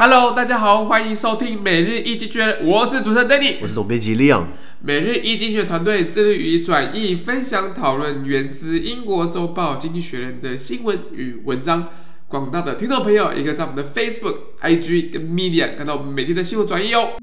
Hello，大家好，欢迎收听每日一经济学，我是主持人 Danny，我是总编辑 Leon。每日一经济学人团队致力于转译、分享、讨论源自英国周报《经济学人》的新闻与文章。广大的听众朋友也可以在我们的 Facebook、IG 跟 Media 看到我们每天的新闻转译哦。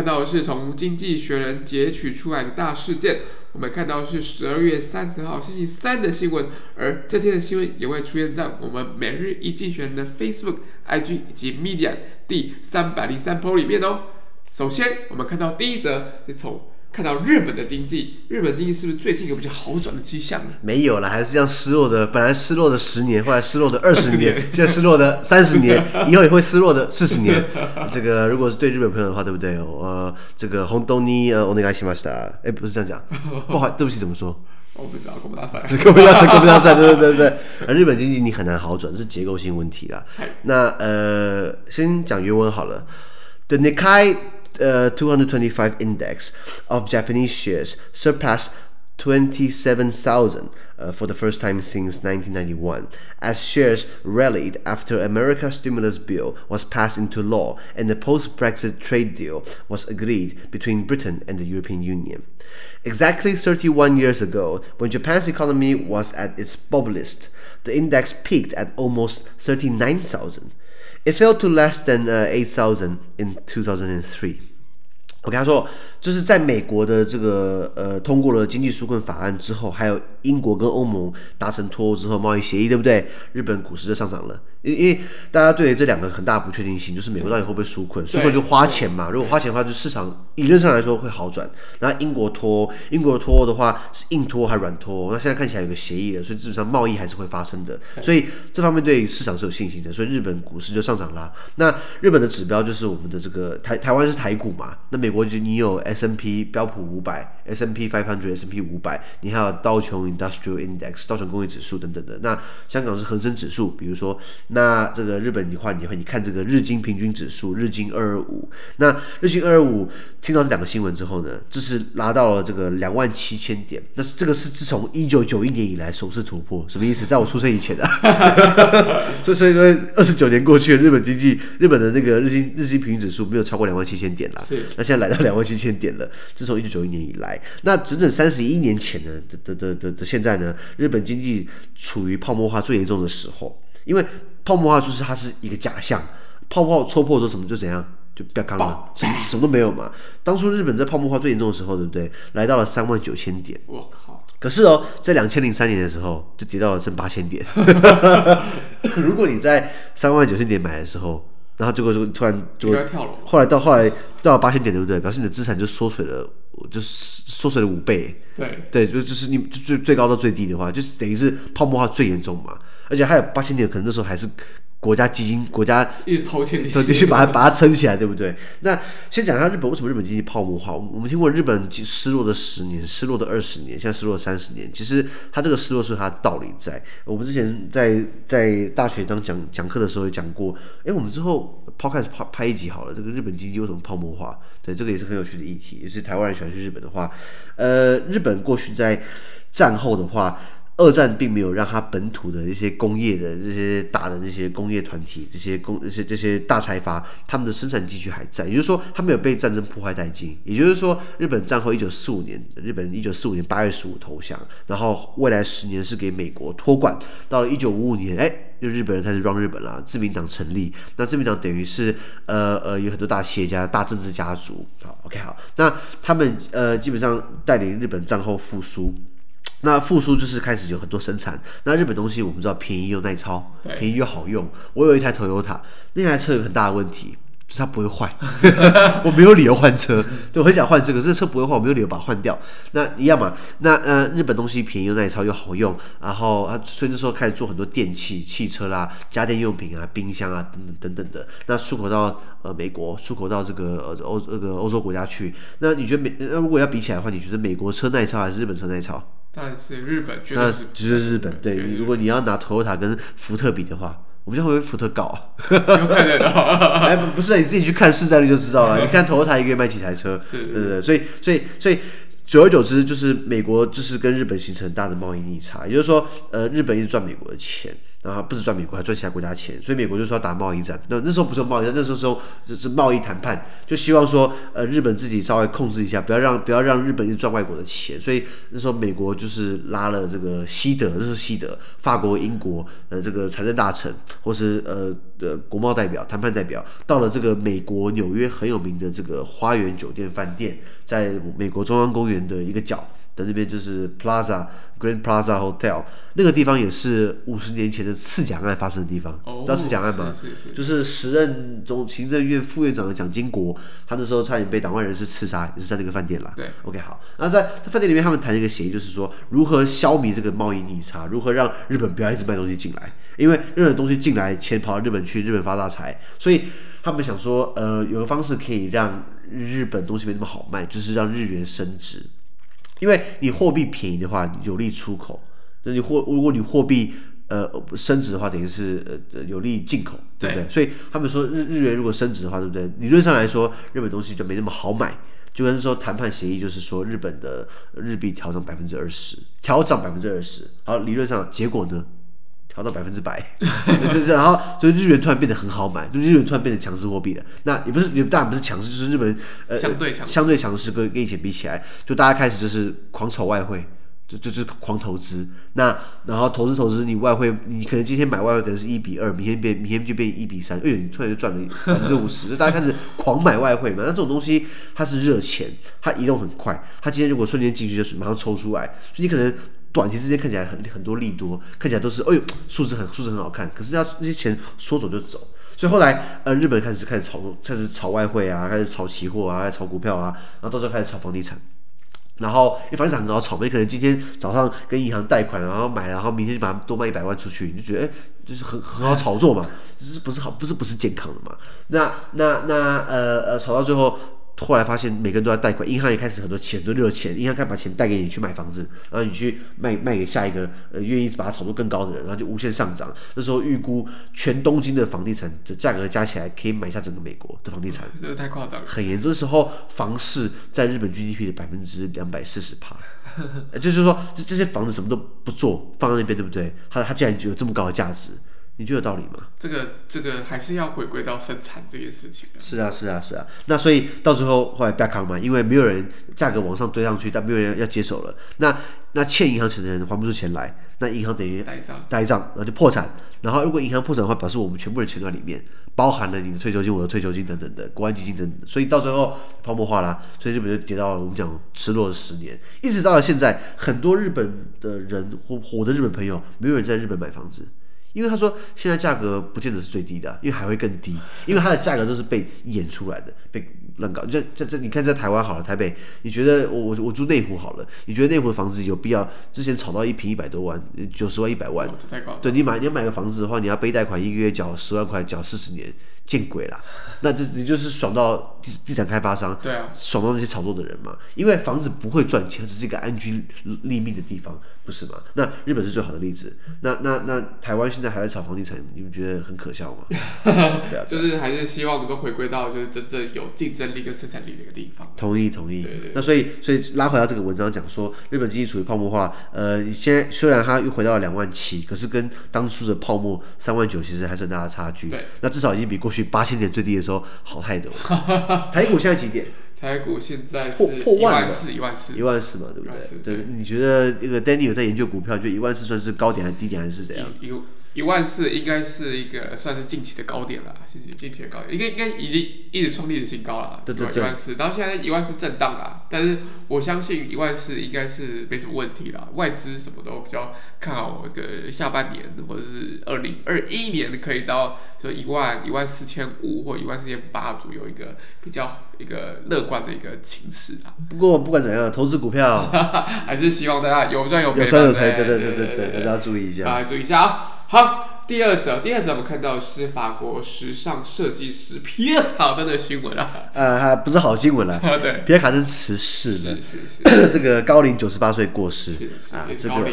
看到的是从《经济学人》截取出来的大事件。我们看到是十二月三十号星期三的新闻，而这天的新闻也会出现在我们每日一经济学人的 Facebook、IG 以及 Media 第三百零三 po 里面哦。首先，我们看到第一则是从。看到日本的经济，日本经济是不是最近有比较好转的迹象呢？没有了，还是这样失落的。本来失落的十年，后来失落的二十年，现在失落的三十年，以后也会失落的四十年。这个如果是对日本朋友的话，对不对？呃，这个红豆泥呃，お愿いしました。哎，不是这样讲，不好，对不起，怎么说？我不知道，公布大赛，公布大赛，公布大赛，对对对对。而日本经济你很难好转，是结构性问题啦。那呃，先讲原文好了。The Nikkei Uh, 225 index of Japanese shares surpassed 27,000 uh, for the first time since 1991, as shares rallied after America's stimulus bill was passed into law and the post-Brexit trade deal was agreed between Britain and the European Union. Exactly 31 years ago, when Japan's economy was at its bubbliest, the index peaked at almost 39,000. It fell to less than eight thousand in two thousand and three 我跟他说，就是在美国的这个呃通过了经济纾困法案之后，还有英国跟欧盟达成脱欧之后贸易协议，对不对？日本股市就上涨了。因因为大家对于这两个很大不确定性，就是美国到底会不会纾困？纾困就花钱嘛。如果花钱的话，就市场理论上来说会好转。那英国脱英国脱欧的话是硬脱还是软脱？那现在看起来有个协议了，所以基本上贸易还是会发生的。所以这方面对市场是有信心的。所以日本股市就上涨啦。那日本的指标就是我们的这个台台湾是台股嘛？那美国就你有 S&P 标普五百、S&P five hundred、S&P 五百，你还有道琼 Industrial Index 道琼工业指数等等的。那香港是恒生指数，比如说。那这个日本的话，你会你看这个日经平均指数，日经二二五。那日经二二五听到这两个新闻之后呢，这是拉到了这个两万七千点。那是这个是自从一九九一年以来首次突破，什么意思？在我出生以前的、啊。这是因为二十九年过去了，日本经济日本的那个日经日经平均指数没有超过两万七千点啦。是。那现在来到两万七千点了，自从一九九一年以来，那整整三十一年前呢的的的的的现在呢，日本经济处于泡沫化最严重的时候。因为泡沫化就是它是一个假象，泡沫戳破之后什么就怎样，就不要看了，什么什么都没有嘛。当初日本在泡沫化最严重的时候，对不对？来到了三万九千点，我靠！可是哦，在两千零三年的时候就跌到了剩八千点。如果你在三万九千点买的时候，然后结果就突然就后来到后来到了八千点，对不对？表示你的资产就缩水了，就是缩水了五倍。对对，就就是你最最高到最低的话，就是等于是泡沫化最严重嘛。而且还有八千点，可能那时候还是国家基金，国家一直投钱，对，继续把它把它撑起来，对不对？那先讲一下日本为什么日本经济泡沫化。我们听过日本失落的十年，失落的二十年，现在失落三十年。其实它这个失落是它的道理在。我们之前在在大学当讲讲课的时候也讲过。哎，我们之后 Podcast 拍拍一集好了。这个日本经济为什么泡沫化？对，这个也是很有趣的议题。也是台湾人喜欢去日本的话，呃，日本过去在战后的话。二战并没有让他本土的一些工业的这些大的这些工业团体，这些工这些这些大财阀，他们的生产继续还在，也就是说，他没有被战争破坏殆尽。也就是说，日本战后一九四五年，日本一九四五年八月十五投降，然后未来十年是给美国托管。到了一九五五年，哎，就日本人开始 run 日本了，自民党成立。那自民党等于是呃呃有很多大企业家、大政治家族。好，OK，好，那他们呃基本上带领日本战后复苏。那复苏就是开始有很多生产。那日本东西我们知道便宜又耐操，便宜又好用。我有一台 Toyota，那台车有很大的问题，就是它不会坏。我没有理由换车，对，我很想换这个，这个车不会坏，我没有理由把它换掉。那一样嘛。那呃，日本东西便宜又耐操又好用，然后啊，所以那时候开始做很多电器、汽车啦、家电用品啊、冰箱啊等等等等的。那出口到呃美国，出口到这个呃欧这个欧洲国家去。那你觉得美？那如果要比起来的话，你觉得美国车耐操还是日本车耐操？但是日本绝对是，那就是日本。对，如果你要拿 Toyota 跟福特比的话，我们将会被福特搞。有可能 哎，不是，你自己去看市占率就知道了。你看 Toyota 一个月卖几台车？是，对对对。所以，所以，所以。久而久之，就是美国就是跟日本形成很大的贸易逆差，也就是说，呃，日本一直赚美国的钱，然后不止赚美国，还赚其他国家钱，所以美国就说要打贸易战。那那时候不是贸易战，那时候是用就是贸易谈判，就希望说，呃，日本自己稍微控制一下，不要让不要让日本一直赚外国的钱。所以那时候美国就是拉了这个西德，这是西德、法国、英国呃这个财政大臣，或是呃的国贸代表、谈判代表，到了这个美国纽约很有名的这个花园酒店饭店。在美国中央公园的一个角的那边，就是 Plaza Grand Plaza Hotel，那个地方也是五十年前的刺蒋案发生的地方。哦、知道刺蒋案吗？是是是就是时任中行政院副院长的蒋经国，他那时候差点被党外人士刺杀，也是在那个饭店啦。对，OK，好。那在在饭店里面，他们谈一个协议，就是说如何消弭这个贸易逆差，如何让日本不要一直卖东西进来，因为任何东西进来，钱跑到日本去，日本发大财，所以他们想说，呃，有个方式可以让。日本东西没那么好卖，就是让日元升值，因为你货币便宜的话，有利出口；那你货如果你货币呃升值的话，等于是呃有利进口，对不对？对，所以他们说日日元如果升值的话，对不对？理论上来说，日本东西就没那么好买，就跟说谈判协议就是说日本的日币调整百分之二十，调涨百分之二十，好，理论上结果呢？调到百分之百，就是然后就日元突然变得很好买，就日元突然变成强势货币了。那也不是也当然不是强势，就是日本呃相对强相对强势，跟跟以前比起来，就大家开始就是狂炒外汇，就就就狂投资。那然后投资投资，你外汇你可能今天买外汇可能是一比二，明天变明天就变一比三，哎呦，你突然就赚了百分之五十，就大家开始狂买外汇嘛。那这种东西它是热钱，它移动很快，它今天如果瞬间进去就是马上抽出来，所以你可能。短期之间看起来很很多利多，看起来都是哎呦数字很数字很好看，可是要那些钱说走就走，所以后来呃日本开始开始炒开始炒外汇啊，开始炒期货啊，开始炒股票啊，然后到时候开始炒房地产，然后因为房地产很好炒，你可能今天早上跟银行贷款，然后买了，然后明天就把它多卖一百万出去，你就觉得哎就是很很好炒作嘛，就是不是好不是不是健康的嘛？那那那呃呃炒到最后。后来发现每个人都在贷款，银行也开始很多钱，很多热钱，银行开始把钱贷给你去买房子，然后你去卖卖给下一个呃愿意把它炒作更高的人，然后就无限上涨。那时候预估全东京的房地产的价格加起来可以买下整个美国的房地产，这个太夸张了。很严重的时候，房市在日本 GDP 的百分之两百四十趴，就是说这这些房子什么都不做放在那边，对不对？它它竟然就有这么高的价值。你觉得有道理吗？这个这个还是要回归到生产这件事情。是啊是啊是啊，那所以到最后后来 back on 嘛，因为没有人价格往上堆上去，但没有人要接手了。那那欠银行钱的人还不出钱来，那银行等于呆账，呆账，然后就破产。然后如果银行破产的话，表示我们全部人钱都在里面，包含了你的退休金、我的退休金等等的国安基金等等。所以到最后泡沫化啦，所以日本就跌到了我们讲失落的十年，一直到了现在，很多日本的人或我的日本朋友，没有人在日本买房子。因为他说现在价格不见得是最低的，因为还会更低，因为它的价格都是被演出来的，被乱搞。这这这，你看在台湾好了，台北，你觉得我我我住内湖好了，你觉得内湖的房子有必要之前炒到一平一百多万，九十万一百万？对，你买你要买个房子的话，你要背贷款，一个月缴十万块，缴四十年。见鬼了，那就你就是爽到地地产开发商，对啊，爽到那些炒作的人嘛。因为房子不会赚钱，只是一个安居立命的地方，不是吗？那日本是最好的例子。那那那台湾现在还在炒房地产，你们觉得很可笑吗？对啊，就是还是希望能够回归到就是真正有竞争力跟生产力的一个地方。同意同意。对对对。那所以所以拉回到这个文章讲说，日本经济处于泡沫化。呃，现在虽然它又回到了两万七，可是跟当初的泡沫三万九其实还是很大的差距。对。那至少已经比过去。八千点最低的时候好太多，台股现在几点？台股现在破破万了，一万四，一万四嘛，对不对？对，对，你觉得那个 Danny 有在研究股票，就一万四算是高点还是低点还是怎样？一万四应该是一个算是近期的高点了，近期近期的高点，应该应该已经一直创历史新高了。对对对，一万四，然后现在一万四震荡了，但是我相信一万四应该是没什么问题了。外资什么都比较看好这个下半年或者是二零二一年可以到说一万一万四千五或一万四千八左右一个比较一个乐观的一个情势啊。不过不管怎样，投资股票 还是希望大家有赚有赔。有赚有赔，对对对对对，大家注意一下。大家注意一下啊。好，第二则，第二则我们看到是法国时尚设计师皮尔卡登的新闻啊。呃，不是好新闻了。对，皮尔卡登辞世了，是是是，这个高龄九十八岁过世。啊，是这个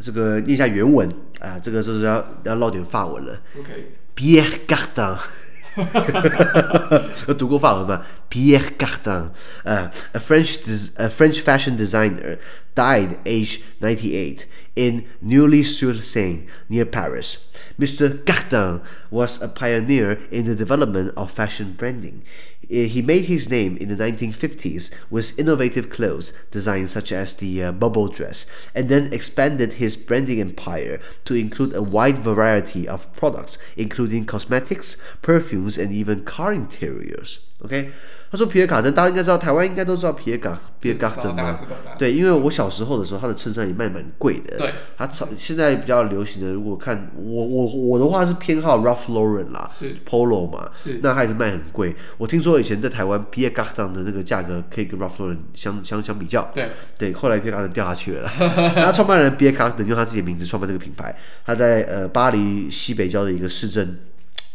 这个念一下原文啊，这个就是要要唠点法文了。OK。皮尔卡登。有读过法文吗？Pierre Cardin，呃、uh,，a French a French fashion designer died age ninety eight in Neuilly-sur-Seine near Paris. Mr. Cardin was a pioneer in the development of fashion branding. He made his name in the 1950s with innovative clothes designs such as the uh, bubble dress, and then expanded his branding empire to include a wide variety of products, including cosmetics, perfumes, and even car interiors. OK，他说皮尔卡登，大家应该知道，台湾应该都知道皮尔卡皮尔卡登嘛？对，因为我小时候的时候，他的衬衫也卖蛮贵的。对，他超现在比较流行的，如果看我我我的话是偏好 Ralph Lauren 啦，是 Polo 嘛，是，那他也是卖很贵。我听说以前在台湾皮尔卡登的那个价格可以跟 Ralph Lauren 相相相比较。对对，后来皮尔卡登掉下去了啦。然后创办人皮尔卡登用他自己的名字创办这个品牌，他在呃巴黎西北郊的一个市镇，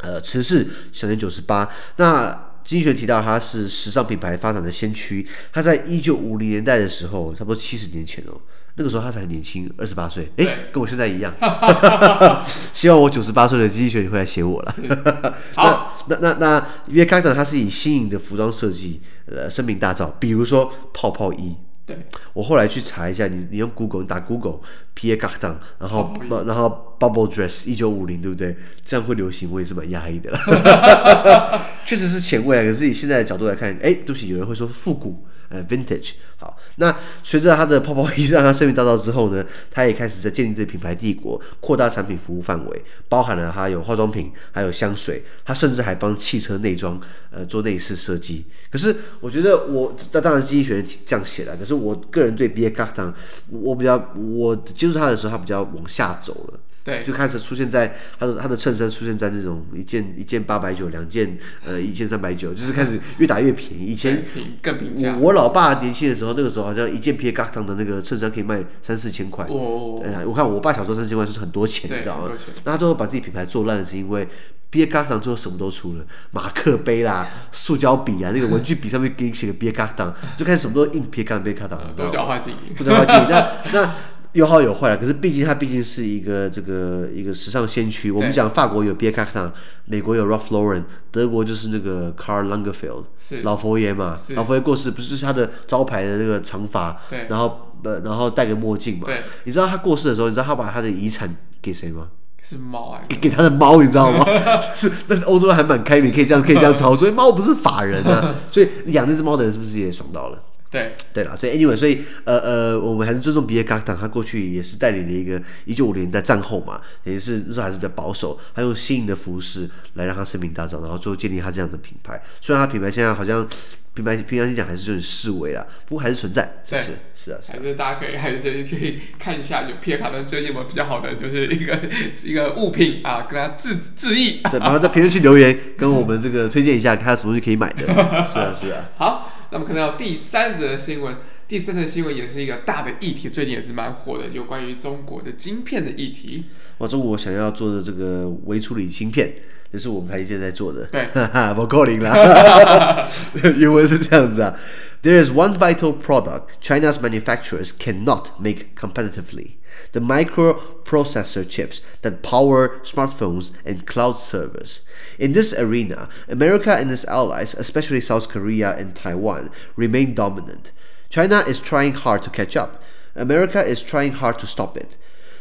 呃辞世，享年九十八。那经济学提到他是时尚品牌发展的先驱。他在一九五零年代的时候，差不多七十年前哦，那个时候他才很年轻，二十八岁，诶，跟我现在一样。希望我九十八岁的经济学你会来写我了。好，那那那那，因为 Cardin 他是以新颖的服装设计呃声名大噪，比如说泡泡衣。对，我后来去查一下，你你用 Google 你打 Google Pierre Cardin，然后然后 Bubble Dress 一九五零，对不对？这样会流行，我也是蛮压抑的了。确实是前卫啊，可是以现在的角度来看，哎，对不起，有人会说复古，呃，Vintage。好，那随着他的泡泡衣让他声名大噪之后呢，他也开始在建立这个品牌帝国，扩大产品服务范围，包含了他有化妆品，还有香水，他甚至还帮汽车内装呃做内饰设计。可是我觉得我，那当然经济学这样写了，可是我个人对 Pierre Cardin，我比较我接触他的时候，他比较往下走了。对，就开始出现在他的他的衬衫出现在那种一件一件八百九，两件呃一千三百九，就是开始越打越便宜。以前更平价。我老爸年轻的时候，那个时候好像一件 Pierre Cardin 的那个衬衫可以卖三四千块。哦。哎，我看我爸小时候三四千块就是很多钱，你知道吗？那他最后把自己品牌做烂了，是因为 Pierre Cardin 最后什么都出了，马克杯啦、塑胶笔啊，那个文具笔上面给你写个 Pierre Cardin，就开始什么都印 Pierre Cardin，Pierre Cardin。多角化经营。多角化经营。那那。有好有坏了，可是毕竟它毕竟是一个这个一个时尚先驱。我们讲法国有 Pierre Cardin，美国有 Ralph Lauren，德国就是那个 Karl Lagerfeld，老佛爷嘛，老佛爷过世不是就是他的招牌的那个长发，然后呃然后戴个墨镜嘛。你知道他过世的时候，你知道他把他的遗产给谁吗？是猫啊，给给他的猫，你知道吗？就 是那欧洲还蛮开明，可以这样可以这样操作，所以猫不是法人啊，所以养那只猫的人是不是也爽到了？对对了，所以 anyway，所以呃呃，我们还是尊重皮尔卡登，他过去也是带领了一个一九五零年代战后嘛，也是那时候还是比较保守，他用新颖的服饰来让他声名大噪，然后最后建立他这样的品牌。虽然他品牌现在好像品牌平常心讲还是有点式微啦，不过还是存在，是不是？是啊，是啊，还是大家可以还是可以看一下，就皮尔卡的最近有没有比较好的，就是一个 一个物品啊，跟他致致意。对，然后在评论区留言，跟我们这个推荐一下，看他什么东西可以买的。是啊，是啊。好。那么看到第三则新闻，第三则新闻也是一个大的议题，最近也是蛮火的，有关于中国的晶片的议题。哇，中国想要做的这个微处理芯片，也是我们台积电在做的。对，哈哈，不够灵啦。原文是这样子啊，There is one vital product China's manufacturers cannot make competitively. The microprocessor chips that power smartphones and cloud servers. In this arena, America and its allies, especially South Korea and Taiwan, remain dominant. China is trying hard to catch up. America is trying hard to stop it.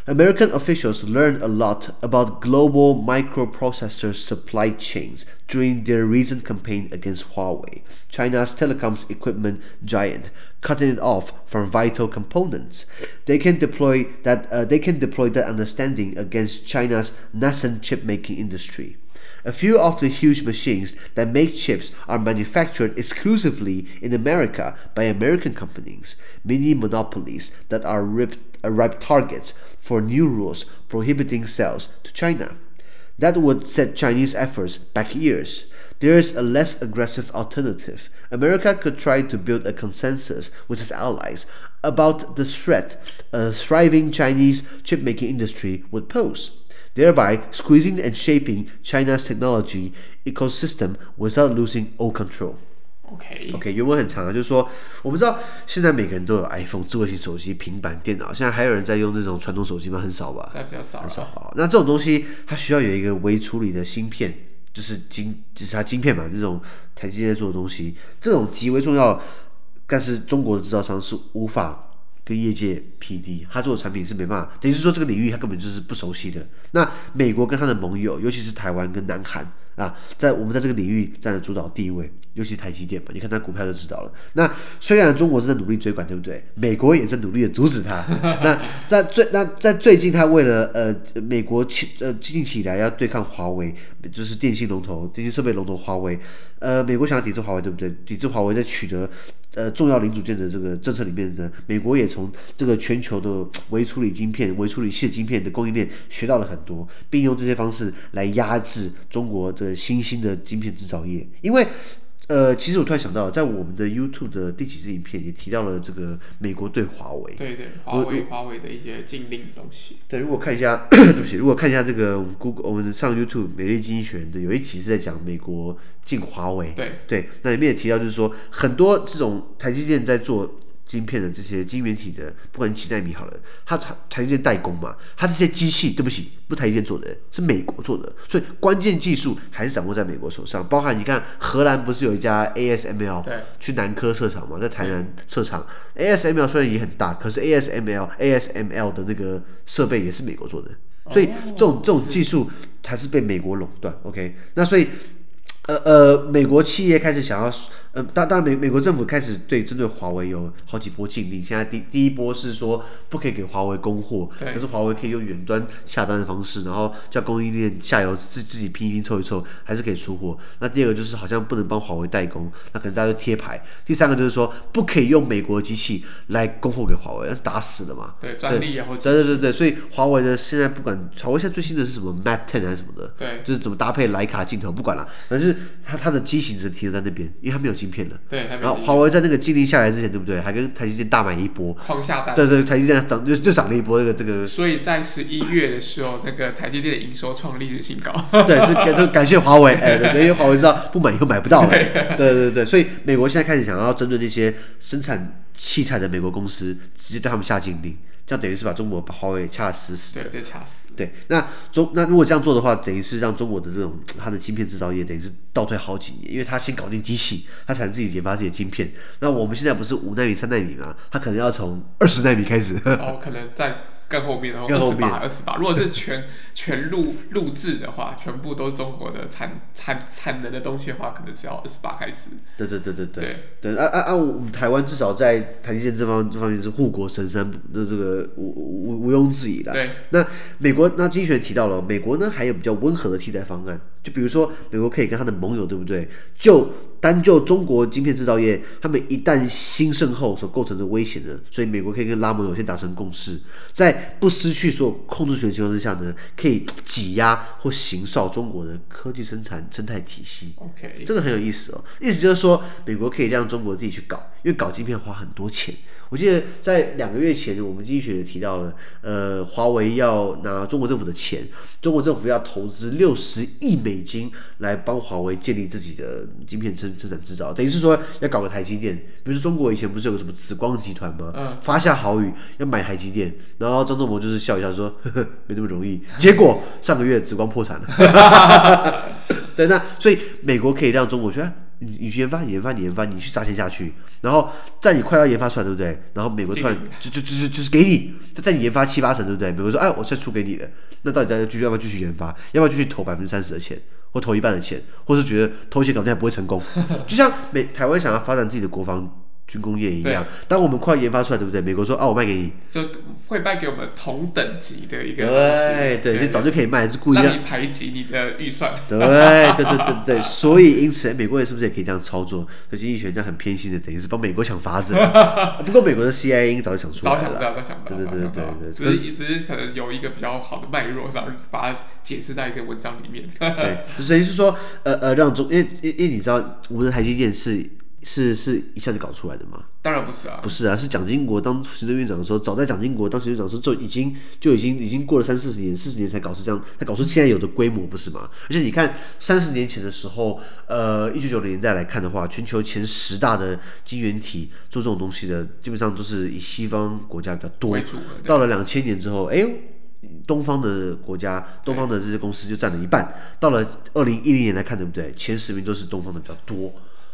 American officials learned a lot about global microprocessor supply chains during their recent campaign against Huawei, China's telecoms equipment giant, cutting it off from vital components. They can deploy that uh, they can deploy that understanding against China's nascent chip-making industry. A few of the huge machines that make chips are manufactured exclusively in America by American companies, mini monopolies that are ripe, uh, ripe targets for new rules prohibiting sales to China. That would set Chinese efforts back years. There is a less aggressive alternative. America could try to build a consensus with its allies about the threat a thriving Chinese chipmaking industry would pose, thereby squeezing and shaping China's technology ecosystem without losing all control. OK OK，原文很长啊，就是说，我们知道现在每个人都有 iPhone、智慧型手机、平板电脑，现在还有人在用这种传统手机吗？很少吧？比较少，很少啊。那这种东西它需要有一个微处理的芯片，就是晶，就是它晶片嘛，这种台积电做的东西，这种极为重要。但是中国的制造商是无法跟业界匹敌，他做的产品是没办法，等于是说这个领域他根本就是不熟悉的。那美国跟他的盟友，尤其是台湾跟南韩啊，在我们在这个领域占了主导地位。尤其台积电嘛，你看它股票就知道了。那虽然中国正在努力追赶，对不对？美国也在努力的阻止它。那在最那在最近，它为了呃美国起呃近期以来要对抗华为，就是电信龙头、电信设备龙头华为。呃，美国想要抵制华为，对不对？抵制华为在取得呃重要零组件的这个政策里面呢，美国也从这个全球的微处理晶片、微处理器晶片的供应链学到了很多，并用这些方式来压制中国的新兴的晶片制造业，因为。呃，其实我突然想到，在我们的 YouTube 的第几支影片也提到了这个美国对华为，对对，华为华为的一些禁令的东西。对，如果看一下，对不起，如果看一下这个我们 Google，我们上 YouTube 每日经济学人的有一集是在讲美国禁华为，对对，那里面也提到，就是说很多这种台积电在做。晶片的这些晶圆体的，不管几纳米好了，它它台积电代工嘛，它这些机器，对不起，不台积电做的，是美国做的，所以关键技术还是掌握在美国手上。包含你看，荷兰不是有一家 ASML 去南科设厂嘛，在台南设厂，ASML 虽然也很大，可是 ASML ASML 的那个设备也是美国做的，所以这种这种技术还是被美国垄断。OK，那所以。呃呃，美国企业开始想要，呃，当当然美美国政府开始对针对华为有好几波禁令。现在第第一波是说不可以给华为供货，可是华为可以用远端下单的方式，然后叫供应链下游自自己拼一拼凑一凑，还是可以出货。那第二个就是好像不能帮华为代工，那可能大家都贴牌。第三个就是说不可以用美国机器来供货给华为，那是打死的嘛。对，专利啊，或者对对对对，所以华为呢现在不管华为现在最新的是什么 Mate 10还是什么的，对，就是怎么搭配徕卡镜头，不管了，反正。它它的机型只停留在那边，因为它没有晶片了。对，然后华为在那个禁令下来之前，对不对？还跟台积电大买一波，狂下单。对对，台积电涨就就涨了一波，这个这个。所以在十一月的时候，那个台积电的营收创历史新高。对，是感就感谢华为，哎，对，因为华为知道不买以后买不到了。对对对对，所以美国现在开始想要针对那些生产器材的美国公司，直接对他们下禁令。这样等于是把中国把华为掐死死的，对，就掐死。对，那中那如果这样做的话，等于是让中国的这种它的芯片制造业等于是倒退好几年，因为它先搞定机器，它才能自己研发自己的芯片。那我们现在不是五纳米、三纳米嘛？它可能要从二十纳米开始。哦，可能在。更后面，然后二十八，二十八。如果是全 全录录制的话，全部都是中国的产产产能的东西的话，可能是要二十八开始。对对对对对对。啊啊啊！我们台湾至少在台积电这方这方面是护国神山的，这个无无毋庸置疑的。对。那美国，那经济学提到了，美国呢还有比较温和的替代方案，就比如说美国可以跟他的盟友，对不对？就单就中国晶片制造业，他们一旦兴盛后所构成的危险呢，所以美国可以跟拉盟有先达成共识，在不失去所有控制权的情况之下呢，可以挤压或形塑中国的科技生产生态体系。OK，这个很有意思哦，意思就是说，美国可以让中国自己去搞，因为搞晶片花很多钱。我记得在两个月前，我们经济学也提到了，呃，华为要拿中国政府的钱，中国政府要投资六十亿美金来帮华为建立自己的晶片生生产制造，等于是说要搞个台积电。比如说中国以前不是有个什么紫光集团吗？嗯，发下豪语要买台积电，然后张忠谋就是笑一笑说呵呵，没那么容易。结果上个月紫光破产了。对，那所以美国可以让中国觉得。你你去研发，你研发，你研发，你去砸钱下去，然后在你快要研发出来，对不对？然后美国突然就就就是就是给你，在你研发七八成，对不对？美国说，哎，我再出给你的，那到底大家继续要不要继续研发？要不要继续投百分之三十的钱，或投一半的钱，或是觉得投钱搞不定还不会成功？就像美台湾想要发展自己的国防军工业一样，当我们快研发出来，对不对？美国说啊，我卖给你，就会卖给我们同等级的一个对对，就早就可以卖，是故意让你排挤你的预算。对对对对对，所以因此，美国人是不是也可以这样操作？所以经济学家很偏心的，等于是帮美国想法子。不过美国的 CIA 早就想出来了，早想到，早想到，对对对对对，只是只是可能有一个比较好的脉络，然后把它解释在一个文章里面。对，所以是说，呃呃，让中，因为因为你知道，我们的台积电是。是是一下子搞出来的吗？当然不是啊，不是啊，是蒋经国当行政院长的时候，早在蒋经国当行政院长的时候就已经就已经已经过了三四十年，四十年才搞出这样，才搞出现在有的规模，不是吗？而且你看三十年前的时候，呃，一九九零年代来看的话，全球前十大的晶圆体做这种东西的，基本上都是以西方国家比较多为主。到了两千年之后，哎呦，东方的国家，东方的这些公司就占了一半。到了二零一零年来看，对不对？前十名都是东方的比较多。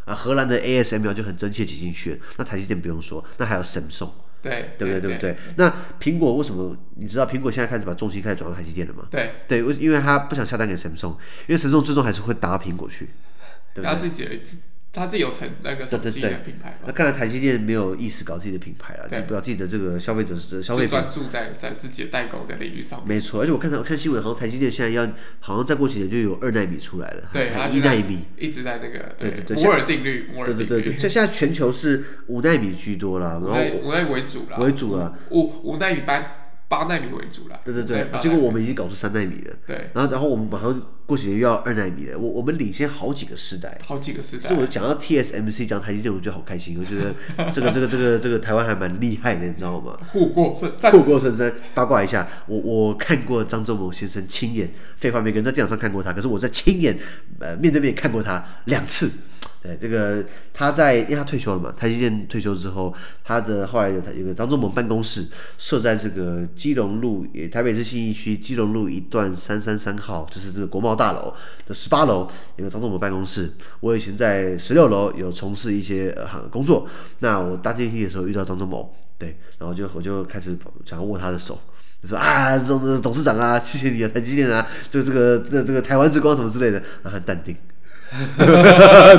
啊，荷兰的 ASML 就很真切挤进去了。那台积电不用说，那还有 Samsung，对对不对？对不对？那苹果为什么？你知道苹果现在开始把重心开始转到台积电了吗？对对，因为他不想下单给 Samsung，因为 Samsung 最终还是会打到苹果去，对不对？他自己的。他自己有成那个手机的品牌，那看来台积电没有意思搞自己的品牌了，就不要自己的这个消费者是消费。专注在在自己的代工的领域上面。没错，而且我看到我看新闻，好像台积电现在要，好像再过几年就有二纳米出来了，对，一纳米一直在那个对对对摩尔定律，摩尔定律。对对对，像现在全球是五纳米居多了，然后五纳米为主了，为主了，五五纳米班。八纳米为主了，对对对，结果我们已经搞出三纳米了，对，然后然后我们马上过几年又要二纳米了，我我们领先好几个世代，好几个世代。所以我讲到 TSMC 讲台积电，我觉得好开心，我觉得 这个这个这个这个台湾还蛮厉害的，你知道吗？护国神山，护国神山。八卦一下，我我看过张忠谋先生亲眼，废话，每个人在电脑上看过他，可是我在亲眼呃面对面看过他两次。对，这个他在，因为他退休了嘛，台积电退休之后，他的后来有他有个张忠谋办公室设在这个基隆路，台北市信义区基隆路一段三三三号，就是这个国贸大楼的十八楼有个张忠谋办公室。我以前在十六楼有从事一些呃工作，那我搭电梯的时候遇到张忠谋，对，然后就我就开始想握他的手，就说啊，董董事长啊，谢谢你啊，台积电啊，这个这个这这个台湾之光什么之类的，然后很淡定。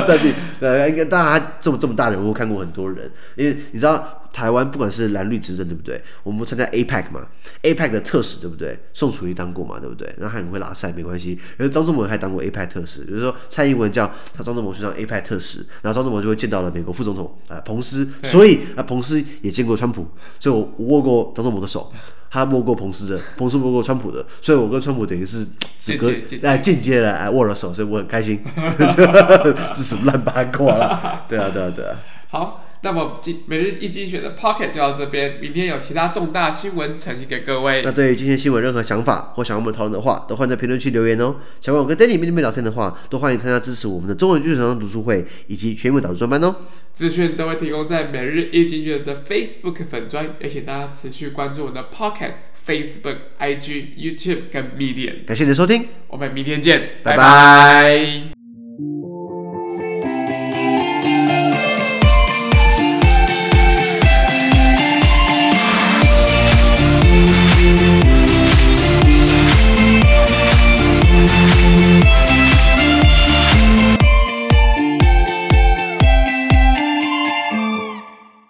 淡定，呃，应该当然，他这么这么大人物，看过很多人。因为你知道，台湾不管是蓝绿执政，对不对？我们参加 APEC 嘛，APEC 的特使，对不对？宋楚瑜当过嘛，对不对？然后他很会拉赛，没关系。然后张忠谋还当过 APEC 特使，比如说蔡英文叫他张忠谋去当 APEC 特使，然后张忠谋就会见到了美国副总统啊、呃、彭斯，所以啊彭斯也见过川普，所以我握过张忠谋的手。他摸过彭斯的，彭斯摸过川普的，所以我跟川普等于是 只隔哎间接的哎握了手，所以我很开心。这是什么烂八卦啦？对啊对啊对啊。好，那么今每日一精选的 Pocket 就到这边，明天有其他重大新闻呈现给各位。那对于今天新闻任何想法或想要我们讨论的话，都欢迎在评论区留言哦。想跟我跟 Danny 面对面聊天的话，都欢迎参加支持我们的中文日常读书会以及全英文导读专班哦。资讯都会提供在每日一精选的 Facebook 粉专，也请大家持续关注我们的 Pocket、Facebook、IG、YouTube 跟 Medium。感谢你的收听，我们明天见，拜拜。拜拜。